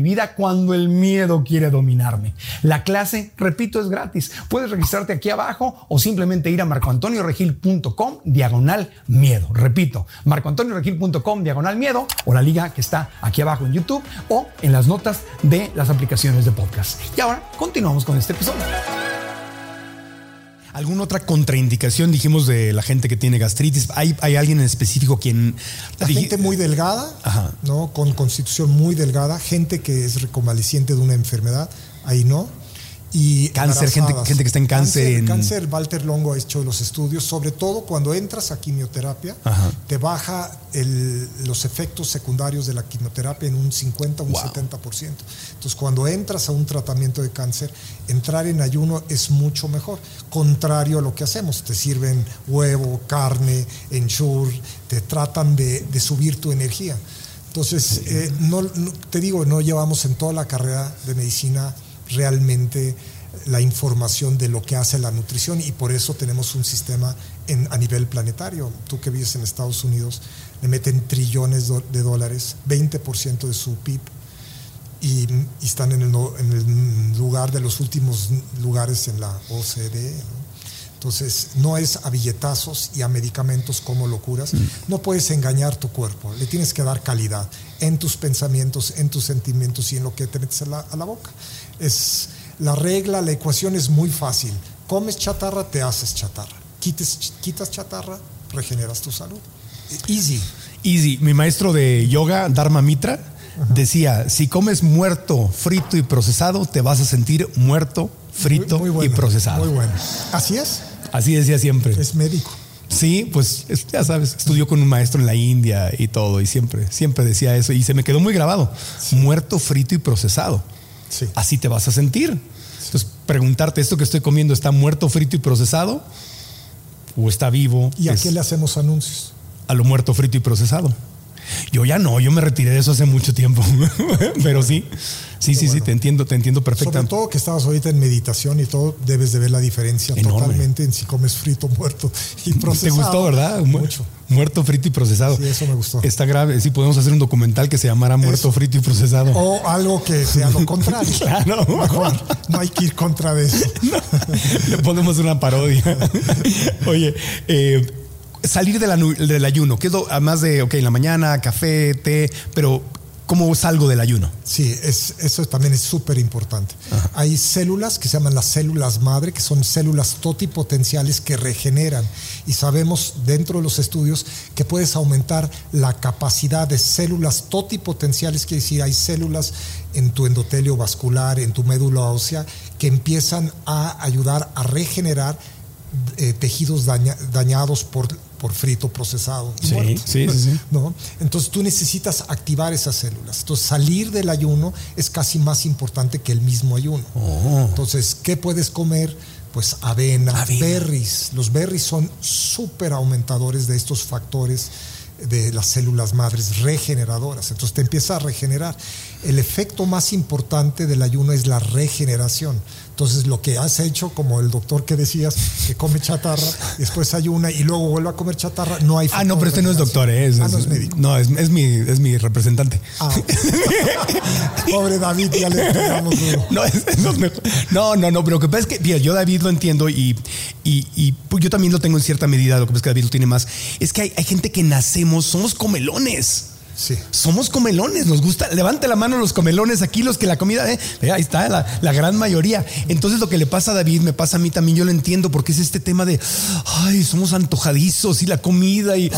vida cuando el miedo quiere dominarme. La clase, repito, es gratis. Puedes registrarte aquí abajo o simplemente ir a marcoantonioregil.com diagonal miedo. Repito, marcoantonioregil.com diagonal miedo o la liga que está aquí abajo en YouTube o en las notas de las aplicaciones de podcast. Y ahora continuamos con este episodio. ¿Alguna otra contraindicación dijimos de la gente que tiene gastritis? ¿Hay, hay alguien en específico quien... La gente muy delgada, Ajá. ¿no? con constitución muy delgada, gente que es reconvaleciente de una enfermedad, ahí no. Y Cáncer, gente- gente que está en cáncer en- Cáncer, Walter Longo ha hecho los estudios, sobre todo cuando entras a quimioterapia, Ajá. te baja el- los efectos secundarios de la quimioterapia en un 50 o un Wow. 70%. Entonces, cuando entras a un tratamiento de cáncer, entrar en ayuno es mucho mejor, contrario a lo que hacemos. Te sirven huevo, carne, ensure, te tratan de, de subir tu energía. Entonces, eh, no, no- te digo, no llevamos en toda la carrera de medicina realmente la información de lo que hace la nutrición y por eso tenemos un sistema en, a nivel planetario. Tú que vives en Estados Unidos, le meten trillones de dólares, 20% de su PIB y, están en el, en el lugar de los últimos lugares en la OCDE. Entonces, no es a billetazos y a medicamentos como locuras. No puedes engañar tu cuerpo, le tienes que dar calidad en tus pensamientos, en tus sentimientos y en lo que te metes a la, a la boca. Es la regla, la ecuación es muy fácil. Comes chatarra, te haces chatarra. Quites, quitas chatarra, regeneras tu salud. Easy. Easy, mi maestro de yoga, Dharma Mitra, decía, si comes muerto, frito y procesado, te vas a sentir muerto, frito Muy- muy y procesado. Muy bueno. Así es, Así decía siempre. es médico. Sí, pues es- ya sabes, estudió con un maestro en la India y todo, y siempre, siempre decía eso, y se me quedó muy grabado. Muerto, frito y procesado. Sí. Así te vas a sentir. Entonces, preguntarte, ¿esto que estoy comiendo está muerto, frito y procesado? ¿O está vivo? ¿Y a Es qué le hacemos anuncios? a lo muerto, frito y procesado. Yo ya no, yo me retiré de eso hace mucho tiempo. Pero sí, sí, sí, sí, bueno. te entiendo, te entiendo Sobre perfectamente. todo que estabas ahorita en meditación y todo, debes de ver la diferencia Enorme. totalmente en si comes frito, muerto y procesado. ¿Te gustó, verdad? Mu- Mucho. Muerto, frito y procesado. Sí, eso me gustó. Está grave. Sí, podemos hacer un documental que se llamara Muerto, Eso. frito y procesado. O algo que sea lo contrario. Claro. Mejor. No hay que ir contra de eso. Le ponemos una parodia. Oye, eh, salir de la nu- del ayuno, que es lo, además de, ok, en la mañana, café, té, pero cómo salgo del ayuno? Sí, es, eso también es súper importante. Hay células que se llaman las células madre, que son células totipotenciales que regeneran. Y sabemos dentro de los estudios que puedes aumentar la capacidad de células totipotenciales, quiere decir, hay células en tu endotelio vascular, en tu médula ósea, que empiezan a ayudar a regenerar eh, tejidos dañados por, por frito, procesado. Sí, sí, sí, ¿no? Entonces tú necesitas activar esas células. Entonces salir del ayuno es casi más importante que el mismo ayuno. Oh. Entonces, ¿qué puedes comer? Pues avena, berries. Los berries son súper aumentadores de estos factores de las células madres regeneradoras. Entonces te empieza a regenerar. El efecto más importante del ayuno es la regeneración. Entonces, lo que has hecho, como el doctor que decías, que come chatarra, después ayuna y luego vuelve a comer chatarra, no hay Ah, no, pero este no es doctor, ¿eh? es, ah, no es médico. No, es, mi, es mi representante. Ah. Pobre David, ya le pegamos No, no, no, no, pero lo que pasa es que, yo David lo entiendo y, y, pues, yo también lo tengo en cierta medida, lo que pasa es que David lo tiene más. Es que hay, hay gente que nacemos, somos comelones. Somos comelones, nos gusta. Levante la mano los comelones aquí, los que la comida, eh, ahí está la, gran mayoría. Entonces, lo que le pasa a David me pasa a mí también. Yo lo entiendo porque es este tema de, ay, somos antojadizos y la comida y,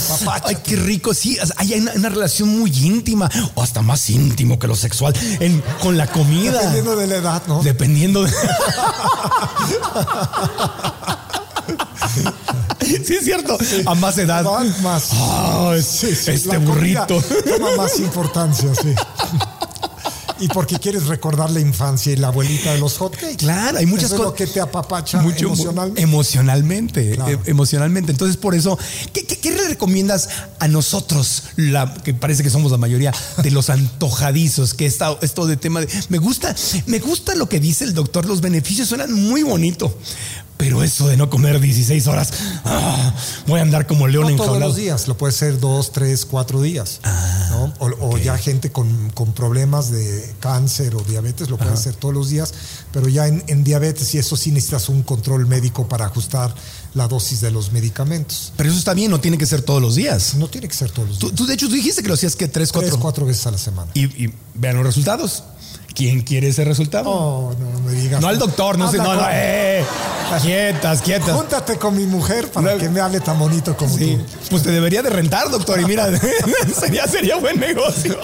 ay, qué rico. Sí, hay una, relación muy íntima o hasta más íntimo que lo sexual con la comida. Dependiendo de la edad, ¿no? Dependiendo de. sí, es cierto. A más edad. más. este burrito. Toma más importancia, sí. y porque quieres recordar la infancia y la abuelita de los hotcakes. Claro, hay muchas cosas. que te apapacha emocionalmente. Emocionalmente, e- emocionalmente. Entonces, por eso, ¿qué, le recomiendas a nosotros, la, que parece que somos la mayoría de los antojadizos, que está esto de tema de. Me gusta, me gusta lo que dice el doctor, los beneficios suenan muy bonito. Pero eso de no comer 16 horas, ah, voy a andar como león no enjaulado. todos los días, lo puede ser dos, tres, cuatro días. Ah, o, ya gente con, problemas de cáncer o diabetes lo puede hacer todos los días, pero ya en, diabetes y eso sí necesitas un control médico para ajustar la dosis de los medicamentos. Pero eso está bien, no tiene que ser todos los días. No tiene que ser todos los días. Tú, de hecho, tú dijiste que lo hacías que tres, cuatro. Tres, cuatro veces a la semana. y vean los resultados. ¿Quién quiere ese resultado? Oh, no me digas. No al doctor, no sé, no, no, eh, quietas, quietas. Júntate con mi mujer para que me hable tan bonito como sí. tú. Pues te debería de rentar, doctor, y mira, sería, sería buen negocio.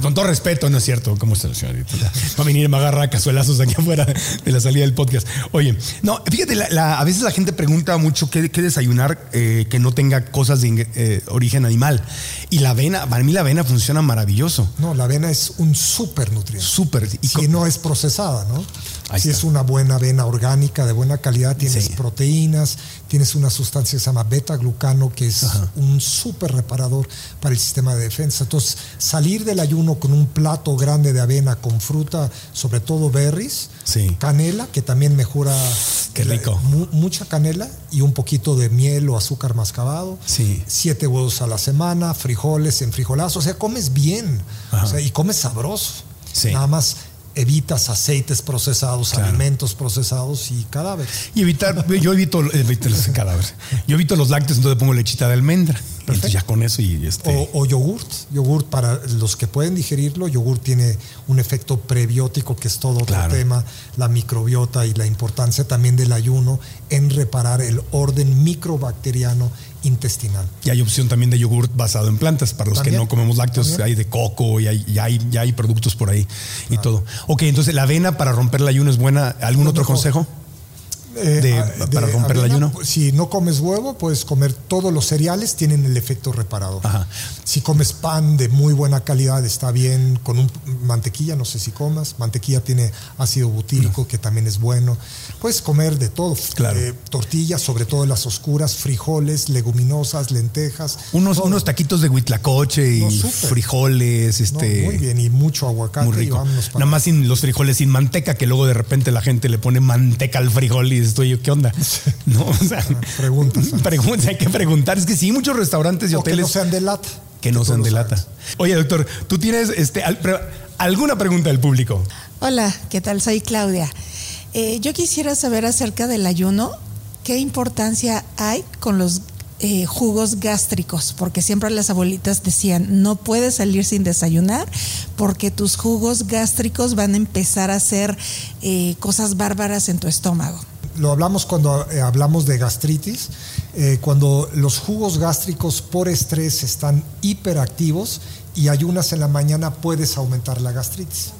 con todo respeto, no es cierto. ¿Cómo está señorita? Va a venir y me agarra cazuelazos aquí afuera de la salida del podcast. Oye, no, fíjate, a veces la gente pregunta mucho qué, desayunar eh, que no tenga cosas de eh, origen animal. Y la avena, para mí la avena funciona maravilloso. No, la avena es un súper nutriente. Súper. Y si no es procesada, ¿no? si es una buena avena orgánica, de buena calidad, tienes proteínas, tienes una sustancia que se llama beta-glucano, que es un súper reparador para el sistema de defensa. Entonces, salir del ayuno con un plato grande de avena con fruta, sobre todo berries, canela, que también mejora Qué rico. mucha canela y un poquito de miel o azúcar mascabado. Sí. Siete huevos a la semana, frijoles en frijolazo. O sea, comes bien y comes sabroso. Nada más evitas aceites procesados, alimentos procesados y cadáveres. Y evitar, yo evito, los cadáveres. Yo evito los lácteos, entonces pongo lechita de almendra. Entonces ya con eso y este. O, yogurt. Yogurt para los que pueden digerirlo, yogurt tiene un efecto prebiótico, que es todo otro tema, la microbiota y la importancia también del ayuno en reparar el orden microbacteriano intestinal. Y hay opción también de yogurt basado en plantas. Para los que no comemos lácteos, hay de coco y hay, ya hay productos por ahí y todo. Ok, entonces la avena para romper el ayuno es buena. ¿Algún otro consejo? Eh, ah, para romper el ayuno? Si no comes huevo, puedes comer todos los cereales, tienen el efecto reparador. Si comes pan de muy buena calidad, está bien. Con un, mantequilla, no sé si comas. Mantequilla tiene ácido butírico, que también es bueno. Puedes comer de todo. Eh, tortillas, sobre todo las oscuras, frijoles, leguminosas, lentejas. Unos, unos taquitos de huitlacoche y frijoles. Este, muy bien, y mucho aguacate. Muy rico. Nada más sin los frijoles sin manteca, que luego de repente la gente le pone manteca al frijol y estoy ¿qué onda? No, o sea, preguntas. Preguntas, hay que preguntar. Es que sí, muchos restaurantes y hoteles. Que no sean de lata. Que no sean de lata. Oye, doctor, ¿tú tienes este, alguna pregunta del público? Hola, ¿qué tal? Soy Claudia. Eh, yo quisiera saber acerca del ayuno, qué importancia hay con los eh, jugos gástricos, porque siempre las abuelitas decían, no puedes salir sin desayunar porque tus jugos gástricos van a empezar a hacer eh, cosas bárbaras en tu estómago. Lo hablamos cuando eh, hablamos de gastritis, cuando los jugos gástricos por estrés están hiperactivos y ayunas en la mañana puedes aumentar la gastritis.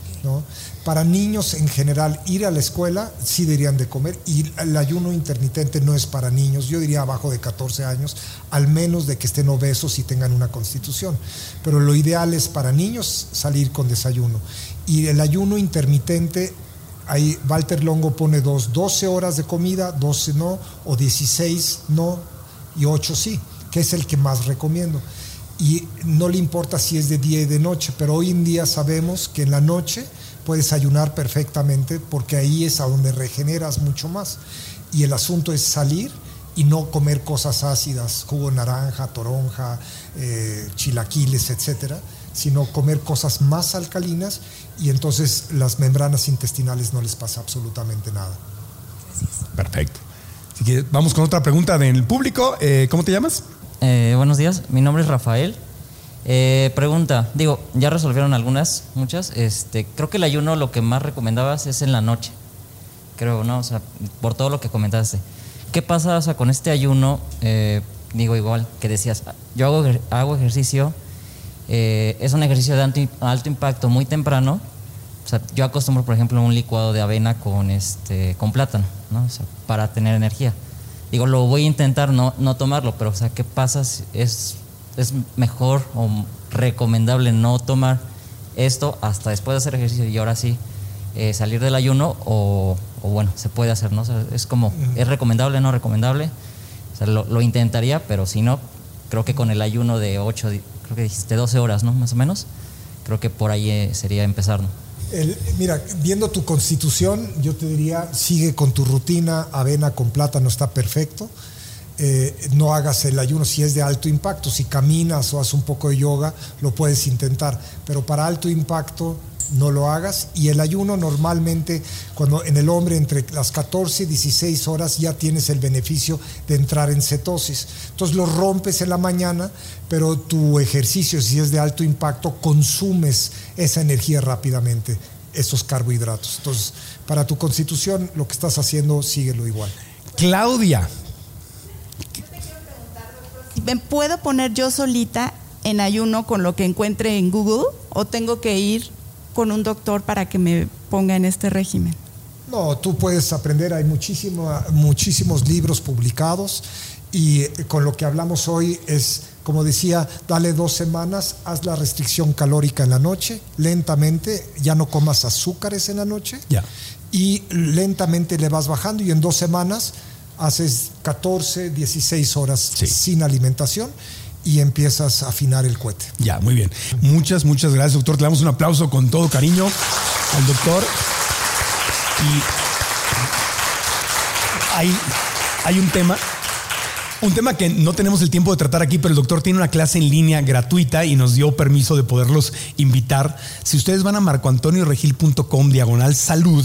Para niños en general, ir a la escuela sí deberían de comer y el ayuno intermitente no es para niños, yo diría abajo de 14 años, al menos de que estén obesos y tengan una constitución. Pero lo ideal es para niños salir con desayuno. Y el ayuno intermitente, ahí Walter Longo pone dos, 12 horas de comida, 12 no, o 16 no y 8 sí, que es el que más recomiendo y no le importa si es de día y de noche, pero hoy en día sabemos que en la noche puedes ayunar perfectamente porque ahí es a donde regeneras mucho más. Y el asunto es salir y no comer cosas ácidas, jugo naranja, toronja, eh, chilaquiles, etcétera, sino comer cosas más alcalinas y entonces las membranas intestinales no les pasa absolutamente nada. Perfecto. Así que vamos con otra pregunta del público. Eh, ¿Cómo te llamas? Eh, buenos días, mi nombre es Rafael. Eh, pregunta, digo, ya resolvieron algunas, muchas. Este, creo que el ayuno lo que más recomendabas es en la noche. Creo, ¿no? O sea, por todo lo que comentaste. ¿Qué pasa con este ayuno? Eh, digo, igual que decías, yo hago, hago ejercicio, eh, es un ejercicio de alto, impacto muy temprano. O sea, yo acostumbro, por ejemplo, un licuado de avena con, este, con plátano, ¿no? O sea, para tener energía. Digo, lo voy a intentar no, no tomarlo, pero, o sea, ¿qué pasa? es es mejor o recomendable no tomar esto hasta después de hacer ejercicio y ahora sí eh, salir del ayuno o, bueno, se puede hacer, ¿no? es como, ¿es recomendable no recomendable? lo, intentaría, pero si no, creo que con el ayuno de 8, creo que dijiste 12 horas, ¿no? Más o menos, creo que por ahí eh, sería empezar, ¿no? mira, viendo tu constitución, yo te diría, sigue con tu rutina, avena con plátano está perfecto. Eh, no hagas el ayuno si es de alto impacto. Si caminas o haces un poco de yoga, lo puedes intentar. Pero para alto impacto, no lo hagas. Y el ayuno normalmente, cuando en el hombre entre las 14 y 16 horas ya tienes el beneficio de entrar en cetosis. Entonces lo rompes en la mañana, pero tu ejercicio, si es de alto impacto, consumes esa energía rápidamente, esos carbohidratos. Entonces, para tu constitución, lo que estás haciendo, síguelo igual. Claudia, ¿Me puedo poner yo solita en ayuno con lo que encuentre en Google o tengo que ir con un doctor para que me ponga en este régimen? No, tú puedes aprender, hay muchísimos libros publicados y con lo que hablamos hoy es, como decía, dale dos semanas, haz la restricción calórica en la noche, lentamente, ya no comas azúcares en la noche y lentamente le vas bajando y en dos semanas haces 14, 16 horas sin alimentación y empiezas a afinar el cohete. Ya, muy bien. Muchas, muchas gracias, doctor. Te damos un aplauso con todo cariño al doctor. Y hay, hay un tema un tema que no tenemos el tiempo de tratar aquí, pero el doctor tiene una clase en línea gratuita y nos dio permiso de poderlos invitar. Si ustedes van a marcoantonioregil.com diagonal salud,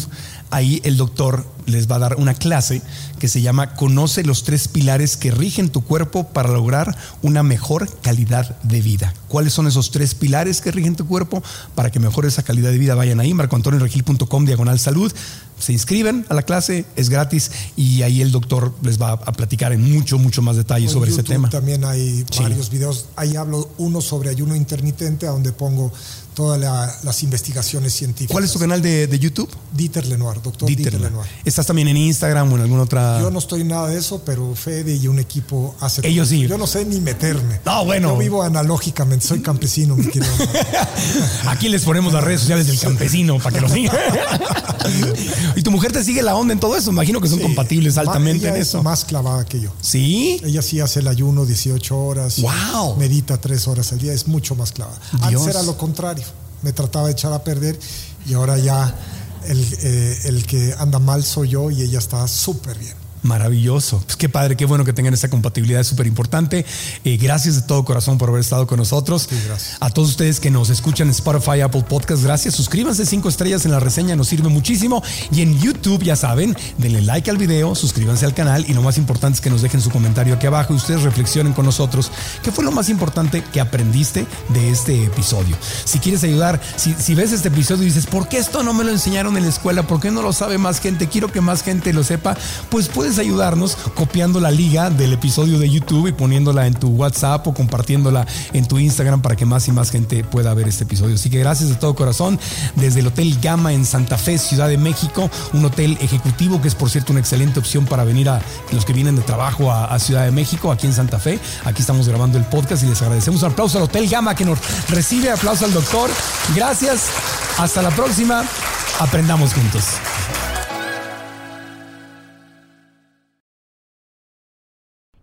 ahí el doctor les va a dar una clase que se llama Conoce los tres pilares que rigen tu cuerpo para lograr una mejor calidad de vida. ¿Cuáles son esos tres pilares que rigen tu cuerpo para que mejore esa calidad de vida? Vayan ahí, marcoantonioregil.com diagonal salud. Se inscriben a la clase, es gratis y ahí el doctor les va a platicar en mucho, mucho más detalle sobre ese tema. También hay varios videos. Ahí hablo uno sobre ayuno intermitente, a donde pongo todas las investigaciones científicas. ¿Cuál es tu canal de, YouTube? Dieter Lenoir, doctor Dieter, Lenoir. ¿Estás también en Instagram o en alguna otra? Yo no estoy en nada de eso, pero Fede y un equipo hacen. Ellos sí. Yo no sé ni meterme. No, bueno. Yo vivo analógicamente, soy campesino, mi querido. Aquí les ponemos las redes sociales del campesino para que lo sigan. ¿Y tu mujer te sigue la onda en todo eso? Imagino que son compatibles altamente en eso. más clavada que yo. ¿Sí? Ella sí hace el ayuno 18 horas. ¡Wow! Medita 3 horas al día, es mucho más clavada. Antes era lo contrario me trataba de echar a perder y ahora ya el, eh, el que anda mal soy yo y ella está súper bien. Maravilloso. Pues qué padre, qué bueno que tengan esa compatibilidad, es súper importante. Eh, gracias de todo corazón por haber estado con nosotros. gracias. A todos ustedes que nos escuchan en Spotify, Apple Podcast, gracias. Suscríbanse cinco estrellas en la reseña, nos sirve muchísimo. Y en YouTube, ya saben, denle like al video, suscríbanse al canal y lo más importante es que nos dejen su comentario aquí abajo y ustedes reflexionen con nosotros qué fue lo más importante que aprendiste de este episodio. Si quieres ayudar, si, si ves este episodio y dices, ¿por qué esto no me lo enseñaron en la escuela? ¿Por qué no lo sabe más gente? Quiero que más gente lo sepa. Pues puedes ayudarnos copiando la liga del episodio de YouTube y poniéndola en tu WhatsApp o compartiéndola en tu Instagram para que más y más gente pueda ver este episodio. Así que gracias de todo corazón desde el Hotel Gama en Santa Fe, Ciudad de México, un hotel ejecutivo que es por cierto una excelente opción para venir a los que vienen de trabajo a, a Ciudad de México, aquí en Santa Fe. Aquí estamos grabando el podcast y les agradecemos un aplauso al Hotel Gama que nos recibe, aplauso al doctor. Gracias, hasta la próxima, aprendamos juntos.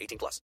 18 plus.